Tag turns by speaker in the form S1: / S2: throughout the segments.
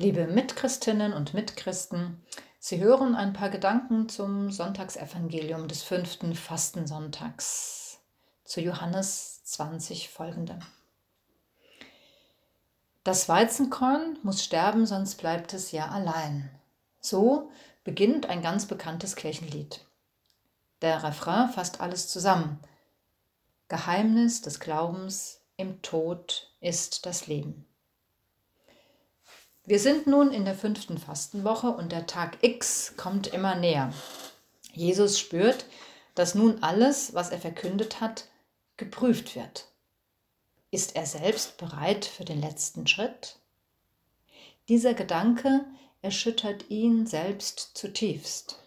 S1: Liebe Mitchristinnen und Mitchristen, Sie hören ein paar Gedanken zum Sonntagsevangelium des fünften Fastensonntags zu Johannes 20 folgende. Das Weizenkorn muss sterben, sonst bleibt es ja allein. So beginnt ein ganz bekanntes Kirchenlied. Der Refrain fasst alles zusammen. Geheimnis des Glaubens im Tod ist das Leben. Wir sind nun in der fünften Fastenwoche und der Tag X kommt immer näher. Jesus spürt, dass nun alles, was er verkündet hat, geprüft wird. Ist er selbst bereit für den letzten Schritt? Dieser Gedanke erschüttert ihn selbst zutiefst.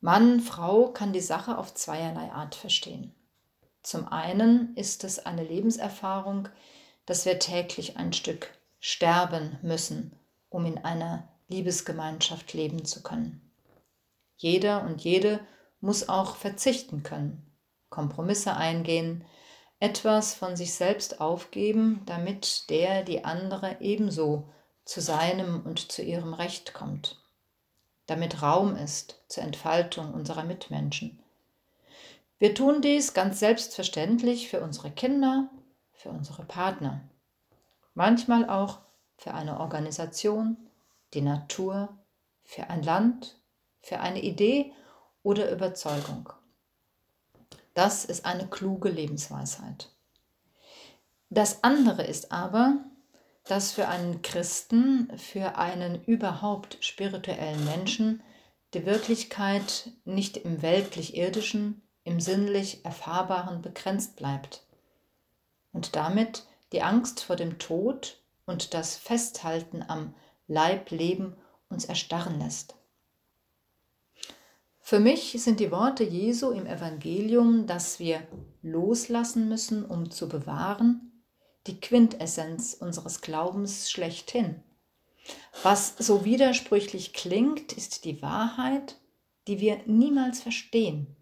S1: Mann, Frau kann die Sache auf zweierlei Art verstehen. Zum einen ist es eine Lebenserfahrung, dass wir täglich ein Stück sterben müssen, um in einer Liebesgemeinschaft leben zu können. Jeder und jede muss auch verzichten können, Kompromisse eingehen, etwas von sich selbst aufgeben, damit der, die andere ebenso zu seinem und zu ihrem Recht kommt, damit Raum ist zur Entfaltung unserer Mitmenschen. Wir tun dies ganz selbstverständlich für unsere Kinder, für unsere Partner, manchmal auch für eine Organisation, die Natur, für ein Land, für eine Idee oder Überzeugung. Das ist eine kluge Lebensweisheit. Das andere ist aber, dass für einen Christen, für einen überhaupt spirituellen Menschen die Wirklichkeit nicht im weltlich-irdischen, im sinnlich Erfahrbaren begrenzt bleibt und damit die Angst vor dem Tod und das Festhalten am Leibleben uns erstarren lässt. Für mich sind die Worte Jesu im Evangelium, dass wir loslassen müssen, um zu bewahren, die Quintessenz unseres Glaubens schlechthin. Was so widersprüchlich klingt, ist die Wahrheit, die wir niemals verstehen,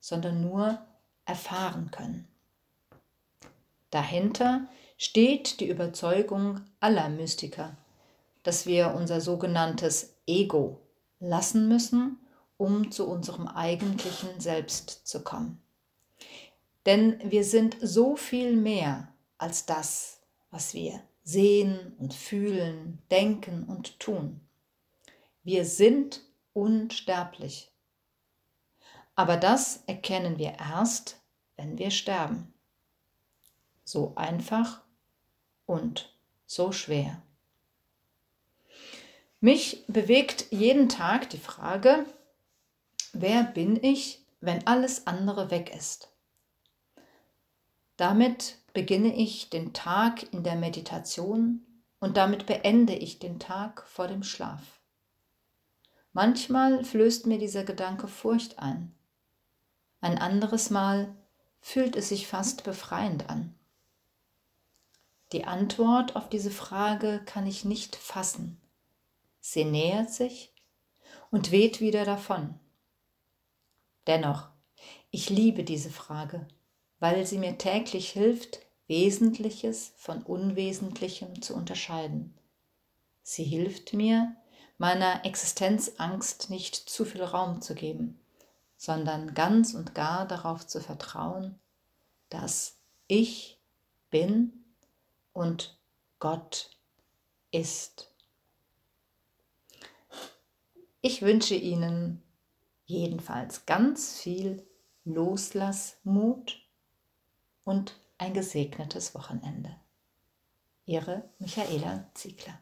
S1: sondern nur erfahren können. Dahinter steht die Überzeugung aller Mystiker, dass wir unser sogenanntes Ego lassen müssen, um zu unserem eigentlichen Selbst zu kommen. Denn wir sind so viel mehr als das, was wir sehen und fühlen, denken und tun. Wir sind unsterblich. Aber das erkennen wir erst, wenn wir sterben so einfach und so schwer. Mich bewegt jeden Tag die Frage, wer bin ich, wenn alles andere weg ist? Damit beginne ich den Tag in der Meditation und damit beende ich den Tag vor dem Schlaf. Manchmal flößt mir dieser Gedanke Furcht ein. Ein anderes Mal fühlt es sich fast befreiend an. Die Antwort auf diese Frage kann ich nicht fassen. Sie nähert sich und weht wieder davon. Dennoch, ich liebe diese Frage, weil sie mir täglich hilft, Wesentliches von Unwesentlichem zu unterscheiden. Sie hilft mir, meiner Existenzangst nicht zu viel Raum zu geben, sondern ganz und gar darauf zu vertrauen, dass ich bin und Gott ist. Ich wünsche Ihnen jedenfalls ganz viel Loslassmut und ein gesegnetes Wochenende. Ihre Michaela Ziegler.